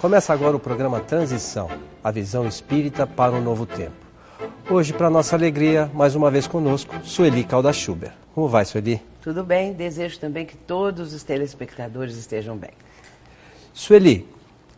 Começa agora o programa Transição, a visão espírita para um novo tempo. Hoje, para nossa alegria, mais uma vez conosco, Sueli Calda-Schuber. Como vai, Sueli? Tudo bem, desejo também que todos os telespectadores estejam bem. Sueli,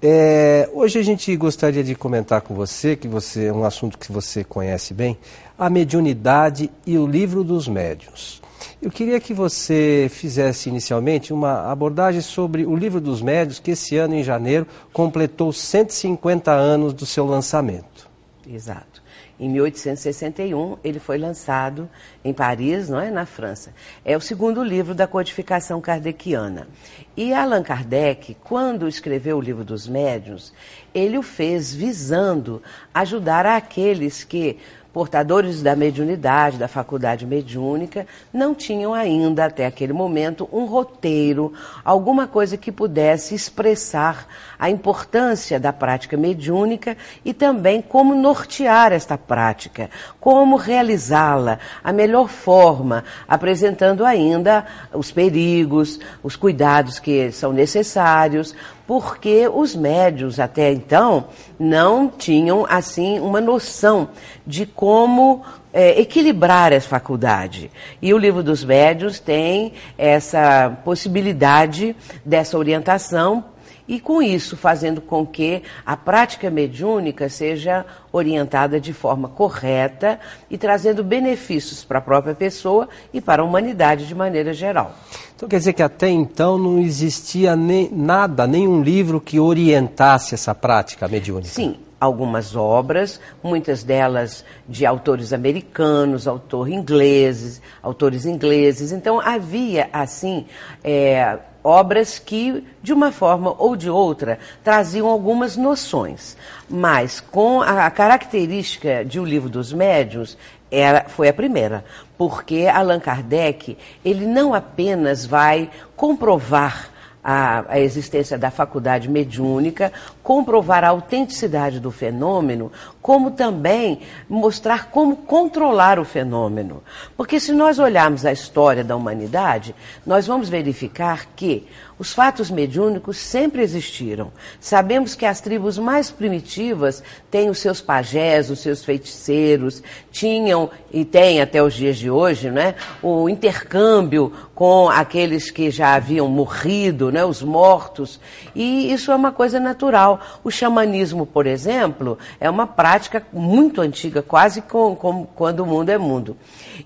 é, hoje a gente gostaria de comentar com você, que você é um assunto que você conhece bem, a mediunidade e o livro dos médiuns. Eu queria que você fizesse inicialmente uma abordagem sobre o Livro dos Médios, que esse ano, em janeiro, completou 150 anos do seu lançamento. Exato. Em 1861, ele foi lançado em Paris, não é, na França. É o segundo livro da codificação kardeciana. E Allan Kardec, quando escreveu o Livro dos Médiuns, ele o fez visando ajudar aqueles que portadores da mediunidade, da faculdade mediúnica, não tinham ainda, até aquele momento, um roteiro, alguma coisa que pudesse expressar a importância da prática mediúnica e também como nortear esta prática, como realizá-la, a melhor forma, apresentando ainda os perigos, os cuidados que são necessários, porque os médios até então não tinham assim uma noção de como é, equilibrar essa faculdade. E o livro dos médios tem essa possibilidade dessa orientação e com isso fazendo com que a prática mediúnica seja orientada de forma correta e trazendo benefícios para a própria pessoa e para a humanidade de maneira geral. Então quer dizer que até então não existia nem, nada, nenhum livro que orientasse essa prática mediúnica? Sim, algumas obras, muitas delas de autores americanos, autores ingleses, autores ingleses. Então havia assim é, obras que, de uma forma ou de outra, traziam algumas noções. Mas com a, característica de O Livro dos Médios, era, foi a primeira, porque Allan Kardec, ele não apenas vai comprovar a, a, existência da faculdade mediúnica, comprovar a autenticidade do fenômeno, como também mostrar como controlar o fenômeno. Porque se nós olharmos a história da humanidade, nós vamos verificar que os fatos mediúnicos sempre existiram. Sabemos que as tribos mais primitivas têm os seus pajés, os seus feiticeiros, tinham e têm até os dias de hoje, né, o intercâmbio com aqueles que já haviam morrido, né, os mortos. E isso é uma coisa natural. O xamanismo, por exemplo, é uma prática muito antiga, quase como com, quando o mundo é mundo.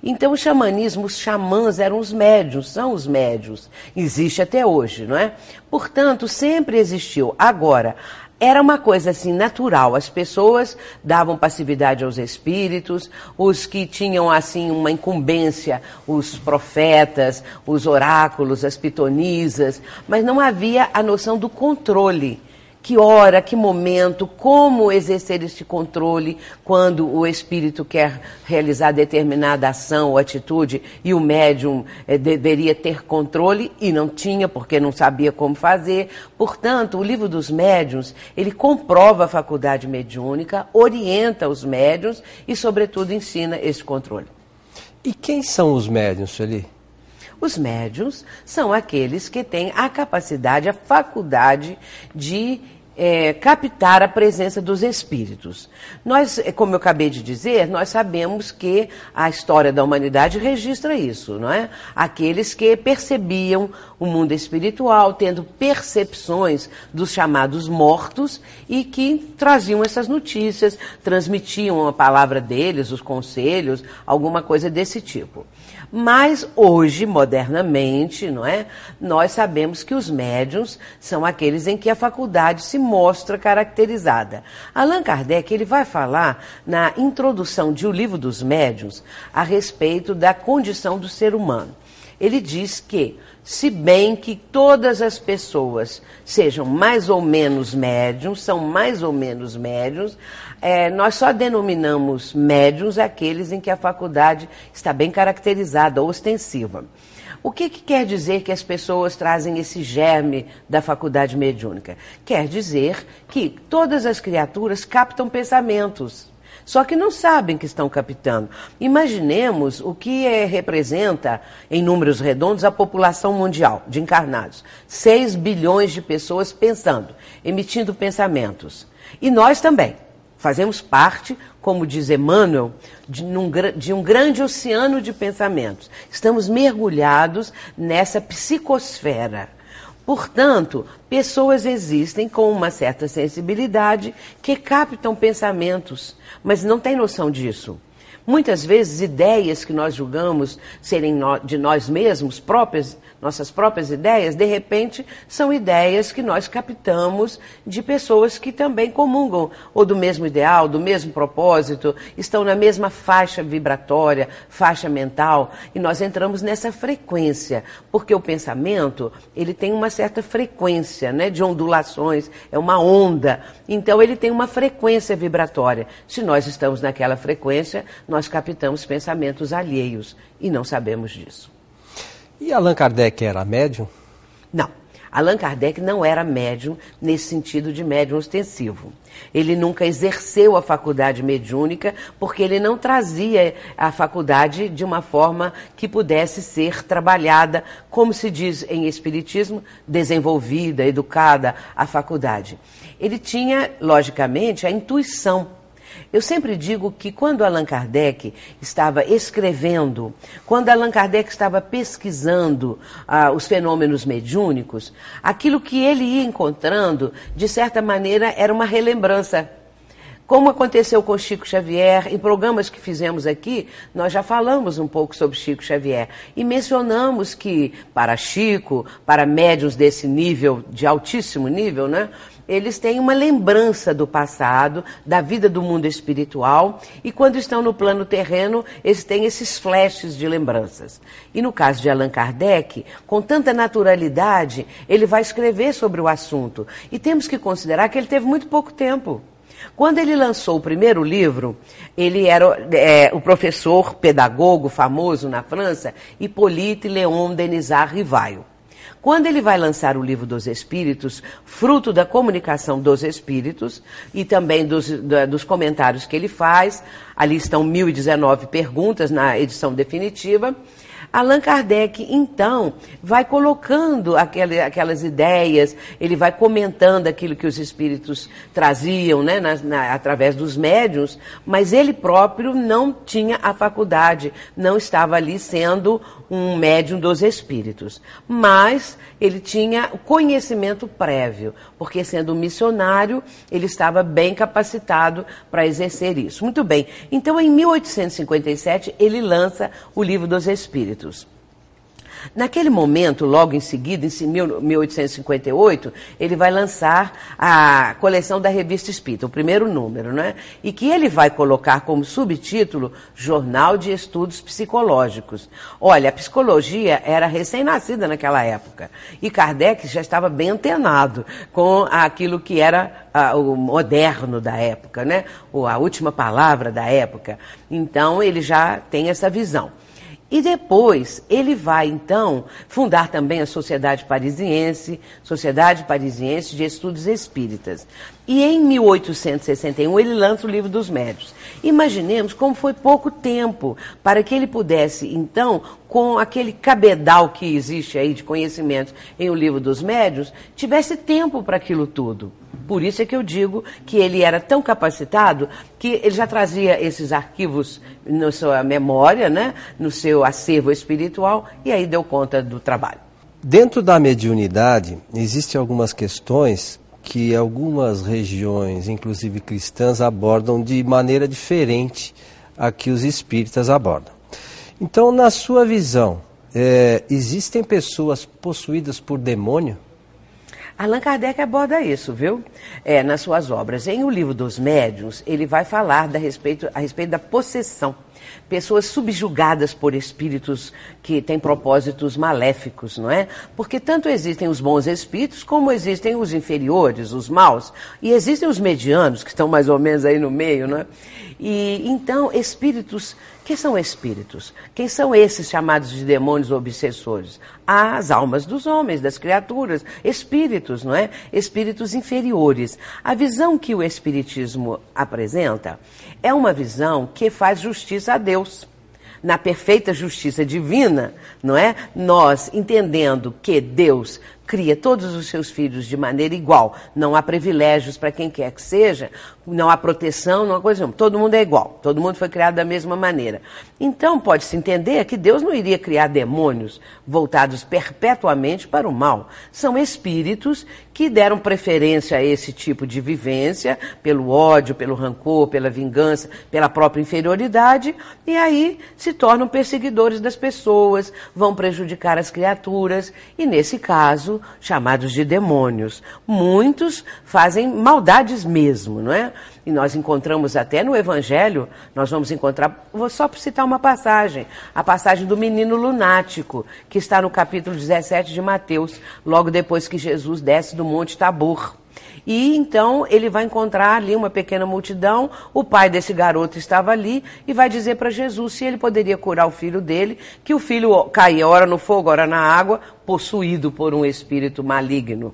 Então, o xamanismo, os xamãs eram os médios, são os médios. Existe até hoje, não é? Portanto, sempre existiu. Agora, era uma coisa assim natural. As pessoas davam passividade aos espíritos, os que tinham assim uma incumbência, os profetas, os oráculos, as pitonisas, mas não havia a noção do controle que hora, que momento, como exercer este controle quando o espírito quer realizar determinada ação ou atitude e o médium eh, deveria ter controle e não tinha porque não sabia como fazer. Portanto, o livro dos médiuns, ele comprova a faculdade mediúnica, orienta os médiuns e, sobretudo, ensina esse controle. E quem são os médiuns, Sueli? Os médiuns são aqueles que têm a capacidade, a faculdade de é, captar a presença dos espíritos. Nós, é, como eu acabei de dizer, nós sabemos que a história da humanidade registra isso, não é? Aqueles que percebiam o mundo espiritual, tendo percepções dos chamados mortos e que traziam essas notícias, transmitiam a palavra deles, os conselhos, alguma coisa desse tipo. Mas hoje, modernamente, não é? Nós sabemos que os médiums são aqueles em que a faculdade se mostra caracterizada. Allan Kardec ele vai falar na introdução de O Livro dos Médiuns a respeito da condição do ser humano. Ele diz que se bem que todas as pessoas sejam mais ou menos médiums, são mais ou menos médiums, é, nós só denominamos médiums aqueles em que a faculdade está bem caracterizada, ostensiva. O que, que, quer dizer que as pessoas trazem esse germe da faculdade mediúnica? Quer dizer que todas as criaturas captam pensamentos só que não sabem que estão captando. Imaginemos o que é, representa, em números redondos, a população mundial de encarnados: 6 bilhões de pessoas pensando, emitindo pensamentos. E nós também. Fazemos parte, como diz Emmanuel, de, num, de um grande oceano de pensamentos. Estamos mergulhados nessa psicosfera. Portanto, pessoas existem com uma certa sensibilidade que captam pensamentos, mas não têm noção disso. Muitas vezes, ideias que nós julgamos serem de nós mesmos, próprias, nossas próprias ideias, de repente são ideias que nós captamos de pessoas que também comungam, ou do mesmo ideal, do mesmo propósito, estão na mesma faixa vibratória, faixa mental, e nós entramos nessa frequência, porque o pensamento, ele tem uma certa frequência, né, de ondulações, é uma onda, então ele tem uma frequência vibratória. Se nós estamos naquela frequência, nós captamos pensamentos alheios e não sabemos disso. E Allan Kardec era médium? Não. Allan Kardec não era médium nesse sentido de médium ostensivo. Ele nunca exerceu a faculdade mediúnica porque ele não trazia a faculdade de uma forma que pudesse ser trabalhada, como se diz em Espiritismo, desenvolvida, educada a faculdade. Ele tinha, logicamente, a intuição eu sempre digo que quando Allan Kardec estava escrevendo, quando Allan Kardec estava pesquisando ah, os fenômenos mediúnicos, aquilo que ele ia encontrando, de certa maneira, era uma relembrança. Como aconteceu com Chico Xavier, em programas que fizemos aqui, nós já falamos um pouco sobre Chico Xavier e mencionamos que para Chico, para médios desse nível, de altíssimo nível, né? Eles têm uma lembrança do passado, da vida do mundo espiritual, e quando estão no plano terreno, eles têm esses flashes de lembranças. E no caso de Allan Kardec, com tanta naturalidade, ele vai escrever sobre o assunto. E temos que considerar que ele teve muito pouco tempo. Quando ele lançou o primeiro livro, ele era é, o professor pedagogo famoso na França, Hippolyte Léon Denisard Rivaio. Quando ele vai lançar o livro dos Espíritos, fruto da comunicação dos Espíritos e também dos, dos comentários que ele faz, ali estão 1019 perguntas na edição definitiva. Allan Kardec, então, vai colocando aquelas ideias, ele vai comentando aquilo que os espíritos traziam, né, na, na, através dos médiuns, mas ele próprio não tinha a faculdade, não estava ali sendo um médium dos espíritos. Mas ele tinha conhecimento prévio, porque sendo missionário, ele estava bem capacitado para exercer isso. Muito bem. Então, em 1857, ele lança o Livro dos Espíritos. Naquele momento, logo em seguida, em 1858, ele vai lançar a coleção da Revista Espírita, o primeiro número, né? E que ele vai colocar como subtítulo Jornal de Estudos Psicológicos. Olha, a psicologia era recém-nascida naquela época. E Kardec já estava bem antenado com aquilo que era o moderno da época, né? a última palavra da época. Então, ele já tem essa visão. E depois ele vai, então, fundar também a Sociedade Parisiense, Sociedade Parisiense de Estudos Espíritas. E em 1861 ele lança o Livro dos Médios. Imaginemos como foi pouco tempo para que ele pudesse, então, com aquele cabedal que existe aí de conhecimentos em O Livro dos Médios, tivesse tempo para aquilo tudo. Por isso é que eu digo que ele era tão capacitado que ele já trazia esses arquivos na sua memória, né, no seu acervo espiritual, e aí deu conta do trabalho. Dentro da mediunidade, existem algumas questões que algumas regiões, inclusive cristãs, abordam de maneira diferente a que os espíritas abordam. Então, na sua visão, é, existem pessoas possuídas por demônio? Allan Kardec aborda isso, viu? É, nas suas obras. Em O Livro dos Médiuns, ele vai falar da respeito, a respeito da possessão. pessoas subjugadas por espíritos que têm propósitos maléficos, não é? Porque tanto existem os bons espíritos como existem os inferiores, os maus, e existem os medianos que estão mais ou menos aí no meio, não é? E então espíritos que são espíritos? Quem são esses chamados de demônios obsessores? As almas dos homens, das criaturas, espíritos, não é? Espíritos inferiores. A visão que o Espiritismo apresenta é uma visão que faz justiça a Deus na perfeita justiça divina, não é? Nós entendendo que Deus cria todos os seus filhos de maneira igual, não há privilégios para quem quer que seja, não há proteção, não há coisa nenhuma. Todo mundo é igual, todo mundo foi criado da mesma maneira. Então pode-se entender que Deus não iria criar demônios voltados perpetuamente para o mal. São espíritos que deram preferência a esse tipo de vivência, pelo ódio, pelo rancor, pela vingança, pela própria inferioridade, e aí se tornam perseguidores das pessoas, vão prejudicar as criaturas, e nesse caso, chamados de demônios. Muitos fazem maldades mesmo, não é? E nós encontramos até no Evangelho, nós vamos encontrar, vou só citar uma passagem, a passagem do menino lunático, que está no capítulo 17 de Mateus, logo depois que Jesus desce do Monte Tabor. E então ele vai encontrar ali uma pequena multidão, o pai desse garoto estava ali e vai dizer para Jesus se ele poderia curar o filho dele, que o filho caía ora no fogo, ora na água, possuído por um espírito maligno.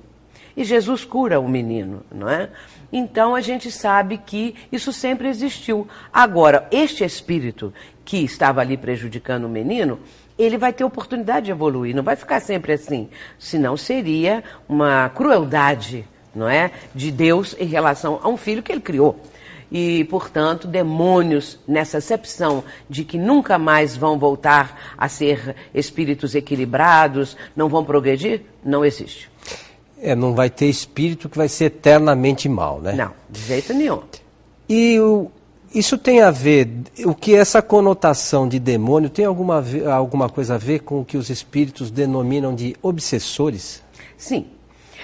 E Jesus cura o menino, não é? Então a gente sabe que isso sempre existiu. Agora, este espírito que estava ali prejudicando o menino, ele vai ter oportunidade de evoluir, não vai ficar sempre assim. Senão seria uma crueldade, não é? De Deus em relação a um filho que ele criou. E, portanto, demônios nessa acepção de que nunca mais vão voltar a ser espíritos equilibrados, não vão progredir, não existe. É, não vai ter espírito que vai ser eternamente mal, né? Não, de jeito nenhum. E o, isso tem a ver, o que essa conotação de demônio tem alguma, alguma coisa a ver com o que os espíritos denominam de obsessores? Sim.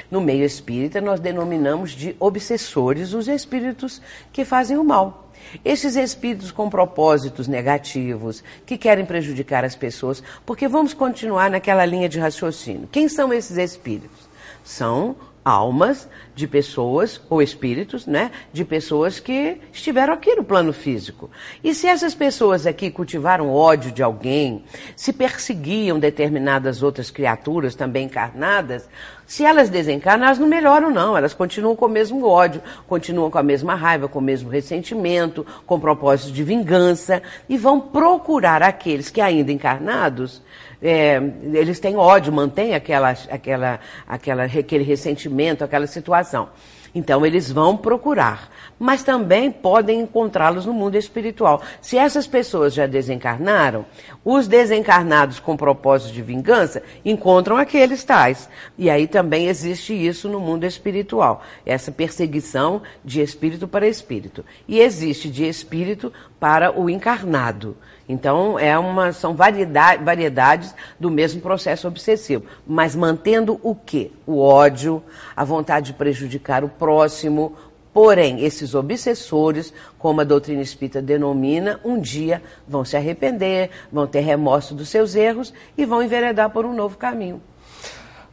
No meio espírita, nós denominamos de obsessores os espíritos que fazem o mal. Esses espíritos com propósitos negativos, que querem prejudicar as pessoas, porque vamos continuar naquela linha de raciocínio. Quem são esses espíritos? São almas de pessoas, ou espíritos, né? De pessoas que estiveram aqui no plano físico. E se essas pessoas aqui cultivaram ódio de alguém, se perseguiam determinadas outras criaturas também encarnadas, se elas desencarnam, elas não melhoram, não. Elas continuam com o mesmo ódio, continuam com a mesma raiva, com o mesmo ressentimento, com propósito de vingança, e vão procurar aqueles que ainda encarnados é, eles têm ódio, mantêm aquela, aquela, aquela, aquele ressentimento, aquela situação. Então eles vão procurar, mas também podem encontrá-los no mundo espiritual. Se essas pessoas já desencarnaram, os desencarnados com propósito de vingança encontram aqueles tais. E aí também existe isso no mundo espiritual, essa perseguição de espírito para espírito. E existe de espírito para o encarnado. Então, é uma, são variedade, variedades do mesmo processo obsessivo, mas mantendo o quê? O ódio, a vontade de prejudicar o próximo. Porém, esses obsessores, como a doutrina espírita denomina, um dia vão se arrepender, vão ter remorso dos seus erros e vão enveredar por um novo caminho.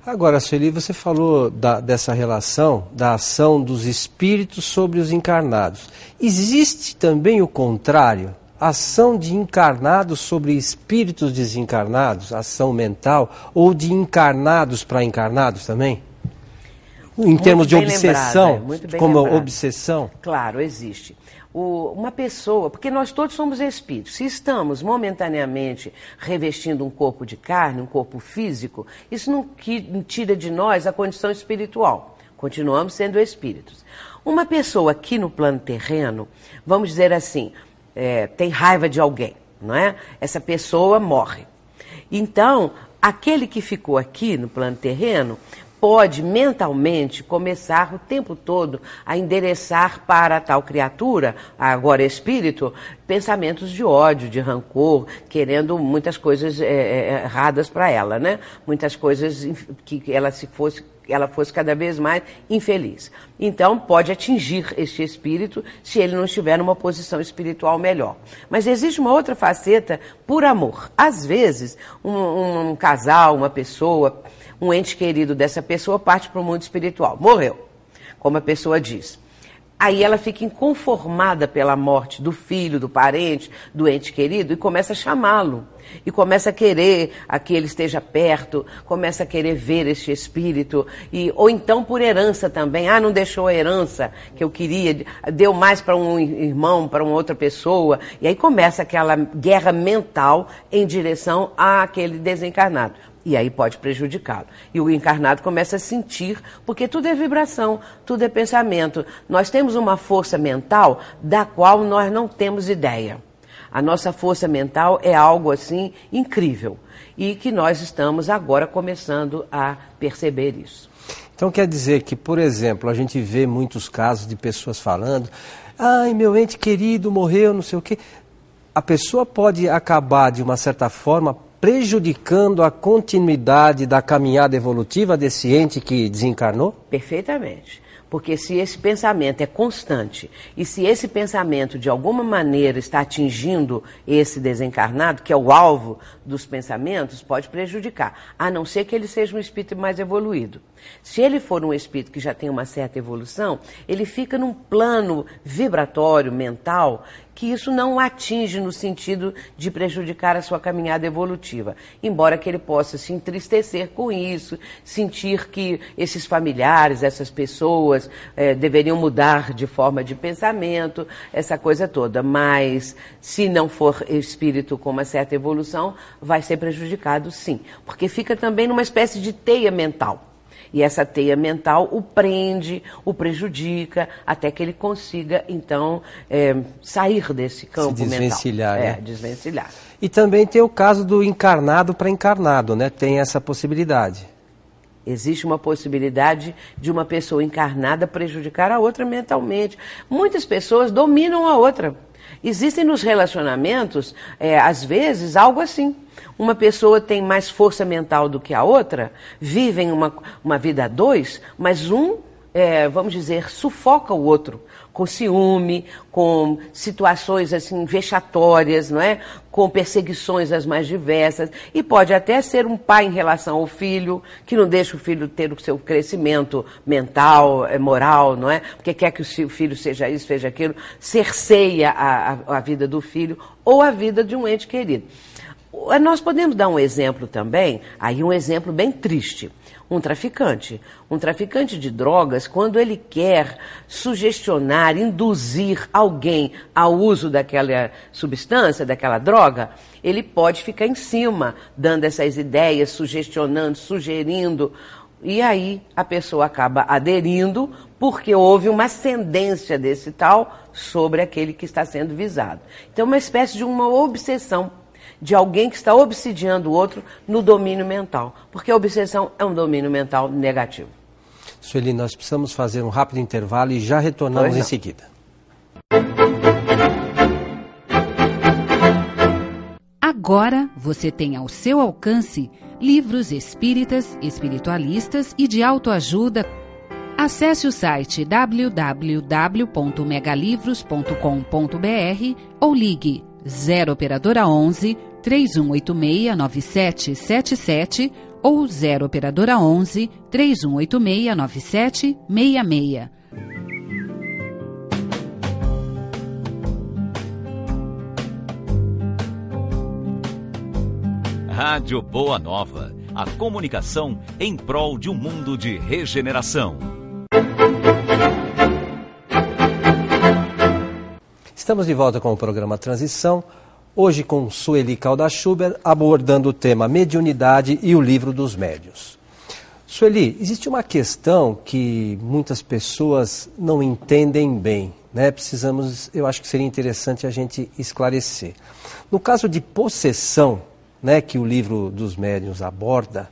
Agora, Sueli, você falou da, dessa relação da ação dos espíritos sobre os encarnados. Existe também o contrário? Ação de encarnados sobre espíritos desencarnados, ação mental, ou de encarnados para encarnados também? Em muito termos de obsessão, lembrado, como lembrado. obsessão? Claro, existe. O, uma pessoa, porque nós todos somos espíritos, se estamos momentaneamente revestindo um corpo de carne, um corpo físico, isso não tira de nós a condição espiritual. Continuamos sendo espíritos. Uma pessoa aqui no plano terreno, vamos dizer assim, é, tem raiva de alguém, não é? Essa pessoa morre. Então, aquele que ficou aqui no plano terreno pode mentalmente começar o tempo todo a endereçar para tal criatura, agora espírito, pensamentos de ódio, de rancor, querendo muitas coisas é, erradas para ela, né? Muitas coisas que ela se fosse ela fosse cada vez mais infeliz. Então, pode atingir este espírito se ele não estiver numa posição espiritual melhor. Mas existe uma outra faceta por amor. Às vezes, um, um casal, uma pessoa, um ente querido dessa pessoa parte para o mundo espiritual. Morreu, como a pessoa diz. Aí ela fica inconformada pela morte do filho, do parente, do ente querido e começa a chamá-lo. E começa a querer a que ele esteja perto, começa a querer ver este espírito. E, ou então por herança também. Ah, não deixou a herança que eu queria, deu mais para um irmão, para uma outra pessoa. E aí começa aquela guerra mental em direção àquele desencarnado e aí pode prejudicá-lo. E o encarnado começa a sentir, porque tudo é vibração, tudo é pensamento. Nós temos uma força mental da qual nós não temos ideia. A nossa força mental é algo assim incrível e que nós estamos agora começando a perceber isso. Então quer dizer que, por exemplo, a gente vê muitos casos de pessoas falando: "Ai, meu ente querido morreu, não sei o quê". A pessoa pode acabar de uma certa forma prejudicando a continuidade da caminhada evolutiva desse ente que desencarnou? Perfeitamente. Porque se esse pensamento é constante e se esse pensamento de alguma maneira está atingindo esse desencarnado, que é o alvo dos pensamentos, pode prejudicar, a não ser que ele seja um espírito mais evoluído. Se ele for um espírito que já tem uma certa evolução, ele fica num plano vibratório, mental, que isso não atinge no sentido de prejudicar a sua caminhada evolutiva. Embora que ele possa se entristecer com isso, sentir que esses familiares, essas pessoas eh, deveriam mudar de forma de pensamento, essa coisa toda. Mas se não for espírito com uma certa evolução, vai ser prejudicado sim. Porque fica também numa espécie de teia mental. E essa teia mental o prende, o prejudica, até que ele consiga, então, é, sair desse campo Se desvencilhar, mental. Né? É, desvencilhar. E também tem o caso do encarnado para encarnado, né? Tem essa possibilidade. Existe uma possibilidade de uma pessoa encarnada prejudicar a outra mentalmente. Muitas pessoas dominam a outra. Existem nos relacionamentos, é, às vezes, algo assim. Uma pessoa tem mais força mental do que a outra, vivem uma, uma vida a dois, mas um, é, vamos dizer, sufoca o outro com ciúme, com situações assim vexatórias, não é? Com perseguições as mais diversas e pode até ser um pai em relação ao filho que não deixa o filho ter o seu crescimento mental, é, moral, não é? Porque quer que o filho seja isso, seja aquilo, cerceia a, a, a vida do filho ou a vida de um ente querido. Nós podemos dar um exemplo também, aí um exemplo bem triste. Um traficante. Um traficante de drogas, quando ele quer sugestionar, induzir alguém ao uso daquela substância, daquela droga, ele pode ficar em cima, dando essas ideias, sugestionando, sugerindo. E aí a pessoa acaba aderindo porque houve uma ascendência desse tal sobre aquele que está sendo visado. Então, uma espécie de uma obsessão de alguém que está obsidiando o outro no domínio mental. Porque a obsessão é um domínio mental negativo. Sueli, nós precisamos fazer um rápido intervalo e já retornamos em seguida. Agora você tem ao seu alcance livros espíritas, espiritualistas e de autoajuda. Acesse o site www.megalivros.com.br ou ligue 0 operadora 11 3186 9777 ou 0 operadora 11 3186 9766. Rádio Boa Nova, a comunicação em prol de um mundo de regeneração. Estamos de volta com o programa Transição, hoje com Sueli Calda-Schuber, abordando o tema mediunidade e o livro dos médios. Sueli, existe uma questão que muitas pessoas não entendem bem, né? Precisamos, eu acho que seria interessante a gente esclarecer. No caso de possessão, né, que o livro dos médiuns aborda,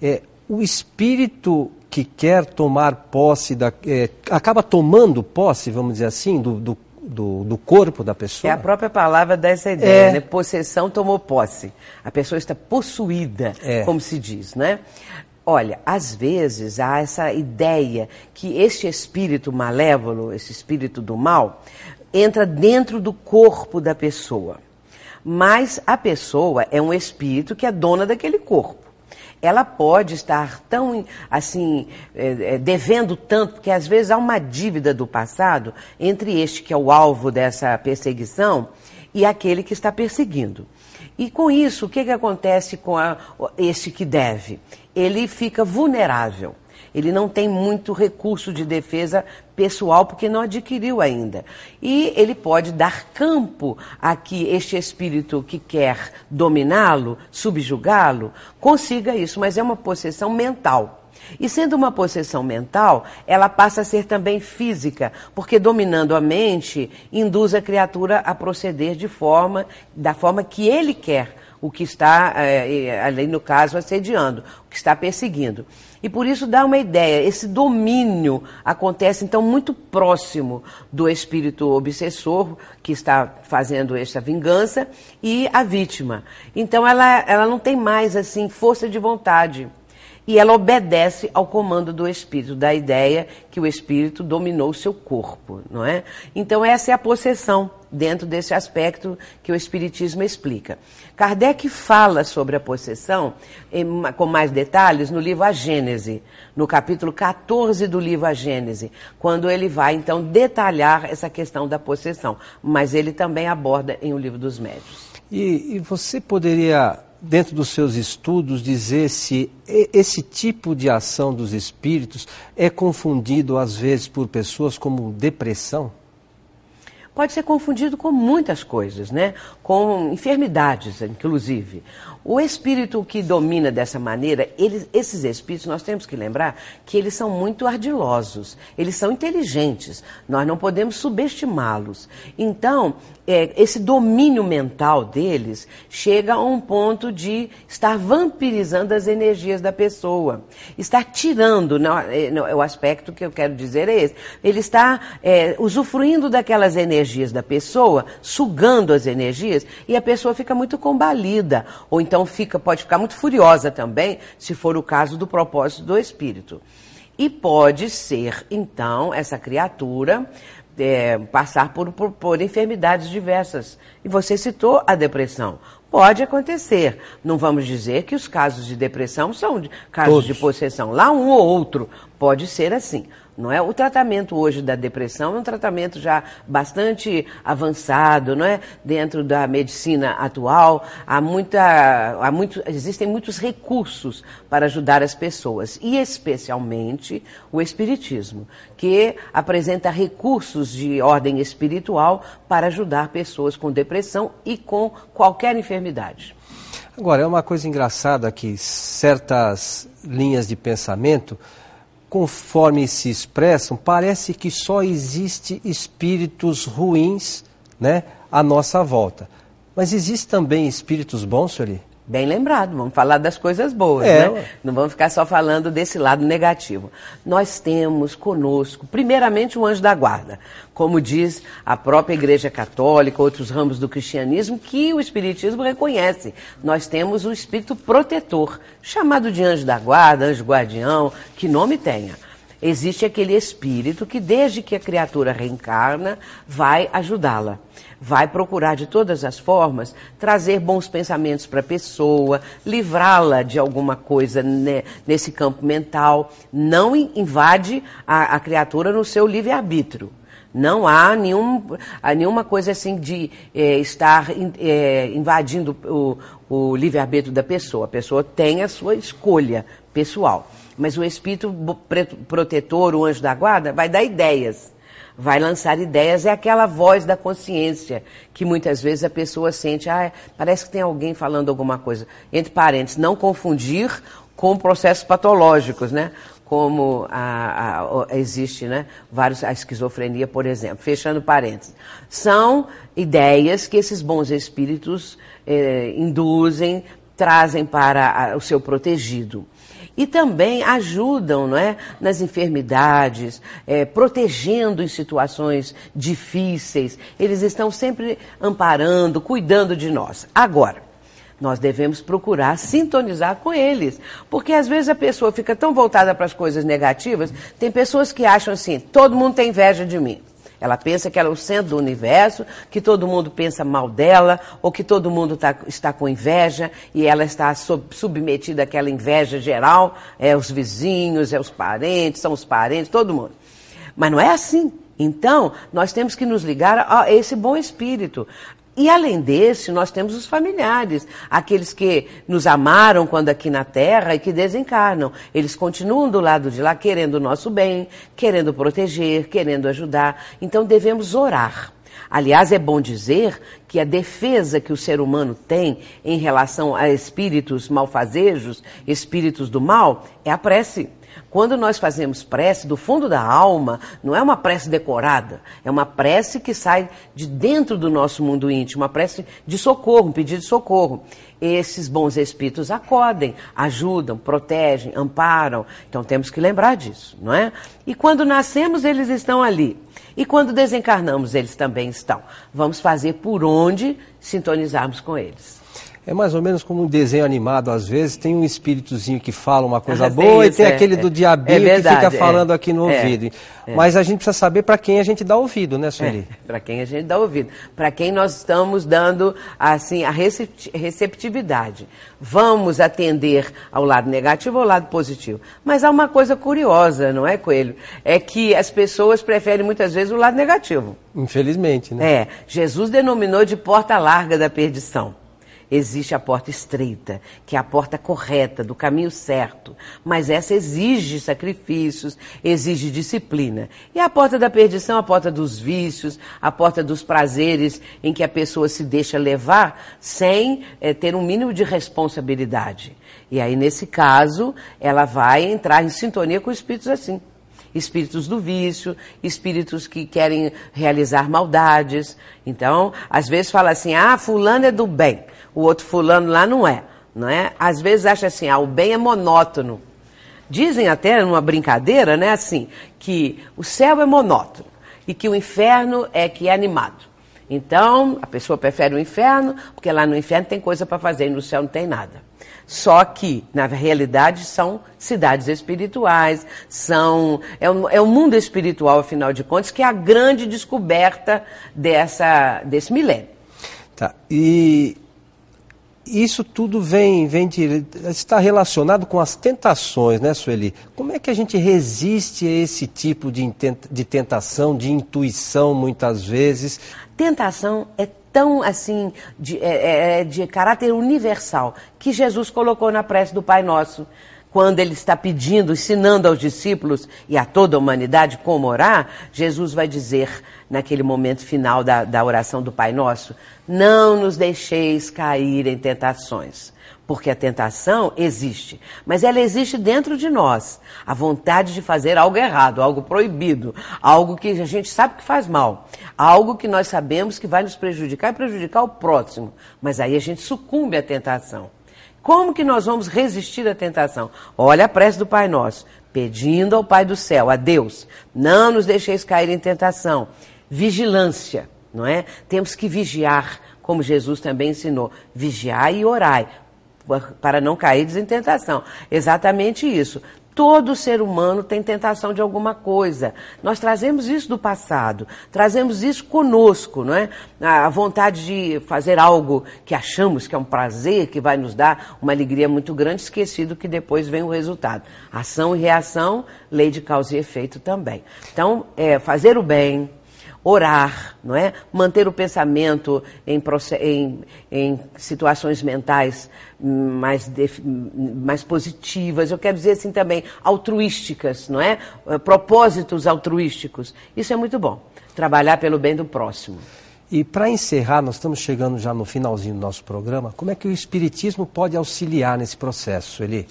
é o espírito que quer tomar posse, da, é, acaba tomando posse, vamos dizer assim, do, do, do, do, corpo da pessoa? É a própria palavra dessa ideia, é. né? Possessão tomou posse. A pessoa está possuída, é. como se diz, né? Olha, às vezes há essa ideia que este espírito malévolo, esse espírito do mal, entra dentro do corpo da pessoa. Mas a pessoa é um espírito que é dona daquele corpo ela pode estar tão, assim, é, é, devendo tanto, porque às vezes há uma dívida do passado entre este que é o alvo dessa perseguição e aquele que está perseguindo. E com isso, o que, que acontece com a, esse que deve? Ele fica vulnerável. Ele não tem muito recurso de defesa pessoal porque não adquiriu ainda. E ele pode dar campo a que este espírito que quer dominá-lo, subjugá-lo, consiga isso, mas é uma possessão mental. E sendo uma possessão mental, ela passa a ser também física, porque dominando a mente, induz a criatura a proceder de forma, da forma que ele quer, o que está, é, ali no caso, assediando, o que está perseguindo. E por isso dá uma ideia, esse domínio acontece então muito próximo do espírito obsessor que está fazendo esta vingança e a vítima. Então ela, ela não tem mais assim força de vontade e ela obedece ao comando do espírito, da ideia que o espírito dominou o seu corpo, não é? Então essa é a possessão dentro desse aspecto que o espiritismo explica. Kardec fala sobre a possessão com mais detalhes no livro A Gênese, no capítulo 14 do livro A Gênese, quando ele vai então detalhar essa questão da possessão, mas ele também aborda em O Livro dos Médios. E, e você poderia dentro dos seus estudos, dizer se esse tipo de ação dos espíritos é confundido, às vezes, por pessoas como depressão? Pode ser confundido com muitas coisas, né? Com enfermidades, inclusive. O espírito que domina dessa maneira, eles, esses espíritos, nós temos que lembrar que eles são muito ardilosos, eles são inteligentes, nós não podemos subestimá-los. Então, é, esse domínio mental deles chega a um ponto de estar vampirizando as energias da pessoa, estar tirando, não, é, não, é o aspecto que eu quero dizer é esse, ele está é, usufruindo daquelas energias da pessoa, sugando as energias, e a pessoa fica muito combalida, ou então então fica, pode ficar muito furiosa também, se for o caso do propósito do espírito. E pode ser, então, essa criatura é, passar por, por, por enfermidades diversas. E você citou a depressão. Pode acontecer. Não vamos dizer que os casos de depressão são casos Todos. de possessão. Lá um ou outro pode ser assim. Não é? O tratamento hoje da depressão é um tratamento já bastante avançado, não é? Dentro da medicina atual, há muita, há muito, existem muitos recursos para ajudar as pessoas, e especialmente o espiritismo, que apresenta recursos de ordem espiritual para ajudar pessoas com depressão e com qualquer enfermidade. Agora, é uma coisa engraçada que certas linhas de pensamento conforme se expressam, parece que só existe espíritos ruins né, à nossa volta. Mas existe também espíritos bons, senhor? Bem lembrado, vamos falar das coisas boas, é, né? Não vamos ficar só falando desse lado negativo. Nós temos conosco, primeiramente, o anjo da guarda, como diz a própria Igreja Católica, outros ramos do cristianismo, que o Espiritismo reconhece. Nós temos o espírito protetor, chamado de anjo da guarda, anjo guardião, que nome tenha existe aquele espírito que, desde que a criatura reencarna, vai ajudá-la. Vai procurar de todas as formas trazer bons pensamentos para a pessoa, livrá-la de alguma coisa nesse campo mental. Não invade a, a criatura no seu livre-arbítrio. Não há, nenhum, nenhuma coisa assim de é, estar é, invadindo o, o livre-arbítrio da pessoa. A pessoa tem a sua escolha pessoal. Mas o espírito protetor, o anjo da guarda, vai dar ideias. Vai lançar ideias, é aquela voz da consciência que muitas vezes a pessoa sente, ah, parece que tem alguém falando alguma coisa. Entre parênteses, não confundir com processos patológicos, né? Como a, a, existe, né? Vários, a esquizofrenia, por exemplo. Fechando parênteses. São ideias que esses bons espíritos eh, induzem, trazem para a, o seu protegido. E também ajudam não é, nas enfermidades, é, protegendo em situações difíceis. Eles estão sempre amparando, cuidando de nós. Agora, nós devemos procurar sintonizar com eles. Porque às vezes a pessoa fica tão voltada para as coisas negativas, tem pessoas que acham assim: todo mundo tem inveja de mim. Ela pensa que ela é o centro do universo, que todo mundo pensa mal dela, ou que todo mundo tá, está com inveja e ela está sub, submetida àquela inveja geral, é os vizinhos, é os parentes, são os parentes, todo mundo. Mas não é assim. Então, nós temos que nos ligar a esse bom espírito. E além desse, nós temos os familiares, aqueles que nos amaram quando aqui na Terra e que desencarnam. Eles continuam do lado de lá querendo o nosso bem, querendo proteger, querendo ajudar. Então devemos orar. Aliás, é bom dizer que a defesa que o ser humano tem em relação a espíritos malfazejos, espíritos do mal, é a prece. Quando nós fazemos prece do fundo da alma, não é uma prece decorada, é uma prece que sai de dentro do nosso mundo íntimo, uma prece de socorro, um pedido de socorro. Esses bons espíritos acodem, ajudam, protegem, amparam. Então temos que lembrar disso, não é? E quando nascemos, eles estão ali. E quando desencarnamos, eles também estão. Vamos fazer por onde sintonizarmos com eles. É mais ou menos como um desenho animado, às vezes, tem um espíritozinho que fala uma coisa boa isso, e tem é, aquele do diabinho é verdade, que fica falando é, aqui no é, ouvido. É. Mas a gente precisa saber para quem a gente dá ouvido, né, Sueli? É, para quem a gente dá ouvido. Para quem nós estamos dando, assim, a receptividade. Vamos atender ao lado negativo ou ao lado positivo. Mas há uma coisa curiosa, não é, Coelho? É que as pessoas preferem muitas vezes o lado negativo. Infelizmente, né? É. Jesus denominou de porta larga da perdição existe a porta estreita, que é a porta correta, do caminho certo. Mas essa exige sacrifícios, exige disciplina. E a porta da perdição, a porta dos vícios, a porta dos prazeres, em que a pessoa se deixa levar sem é, ter um mínimo de responsabilidade. E aí, nesse caso, ela vai entrar em sintonia com espíritos assim espíritos do vício, espíritos que querem realizar maldades. Então, às vezes fala assim: ah, fulano é do bem o outro fulano lá não é, não é? Às vezes acha assim, ah, o bem é monótono. Dizem até numa brincadeira, né, assim, que o céu é monótono e que o inferno é que é animado. Então, a pessoa prefere o inferno, porque lá no inferno tem coisa para fazer e no céu não tem nada. Só que, na realidade, são cidades espirituais, são é o, é o mundo espiritual, afinal de contas, que é a grande descoberta dessa, desse milênio. Tá. E isso tudo vem, vem de, está relacionado com as tentações, né, Sueli? Como é que a gente resiste a esse tipo de, de tentação, de intuição, muitas vezes? Tentação é tão assim, de, é, é, é de caráter universal, que Jesus colocou na prece do Pai Nosso quando ele está pedindo, ensinando aos discípulos e a toda a humanidade como orar, Jesus vai dizer naquele momento final da, da oração do Pai Nosso: Não nos deixeis cair em tentações. Porque a tentação existe, mas ela existe dentro de nós. A vontade de fazer algo errado, algo proibido, algo que a gente sabe que faz mal, algo que nós sabemos que vai nos prejudicar e prejudicar o próximo. Mas aí a gente sucumbe à tentação. Como que nós vamos resistir à tentação? Olha a prece do Pai Nosso, pedindo ao Pai do céu, a Deus, não nos deixeis cair em tentação. Vigilância, não é? Temos que vigiar, como Jesus também ensinou, vigiar e orai, para não cair em tentação. Exatamente isso. Todo ser humano tem tentação de alguma coisa. Nós trazemos isso do passado, trazemos isso conosco, não é? A vontade de fazer algo que achamos que é um prazer, que vai nos dar uma alegria muito grande, esquecido que depois vem o resultado. Ação e reação, lei de causa e efeito também. Então, é, fazer o bem, orar, não é? Manter o pensamento em, em, em situações mentais mais, mais positivas, eu quero dizer assim também, altruísticas, não é? Eh, propósitos altruísticos. Isso é muito bom. Trabalhar pelo bem do próximo. E para encerrar, nós estamos chegando já no finalzinho do nosso programa. Como é que o Espiritismo pode auxiliar nesse processo, Eli?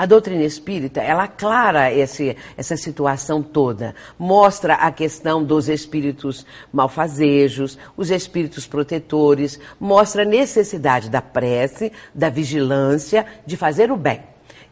A doutrina espírita, ela aclara esse, essa situação toda, mostra a questão dos espíritos malfazejos, os espíritos protetores, mostra a necessidade da prece, da vigilância, de fazer o bem.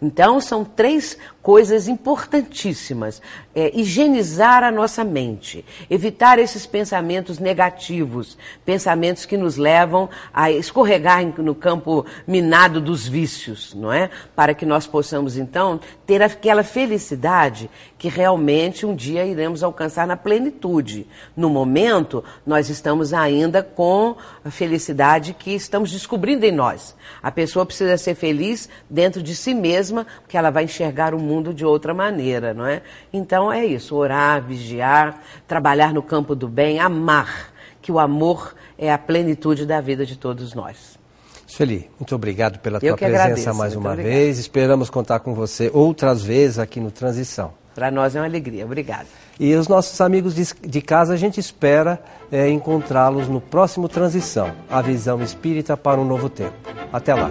Então, são três coisas importantíssimas. É, higienizar a nossa mente, evitar esses pensamentos negativos, pensamentos que nos levam a escorregar no campo minado dos vícios, não é? Para que nós possamos, então, ter aquela felicidade que realmente um dia iremos alcançar na plenitude. No momento, nós estamos ainda com a felicidade que estamos descobrindo em nós. A pessoa precisa ser feliz dentro de si mesma, porque ela vai enxergar o mundo de outra maneira, não é? Então é isso, orar, vigiar, trabalhar no campo do bem, amar, que o amor é a plenitude da vida de todos nós. Sueli, muito obrigado pela Eu tua presença agradeço, mais uma obrigado. vez. Esperamos contar com você outras vezes aqui no Transição. Para nós é uma alegria. Obrigada. E os nossos amigos de, de casa, a gente espera é, encontrá-los no próximo Transição, a visão espírita para um novo tempo. Até lá.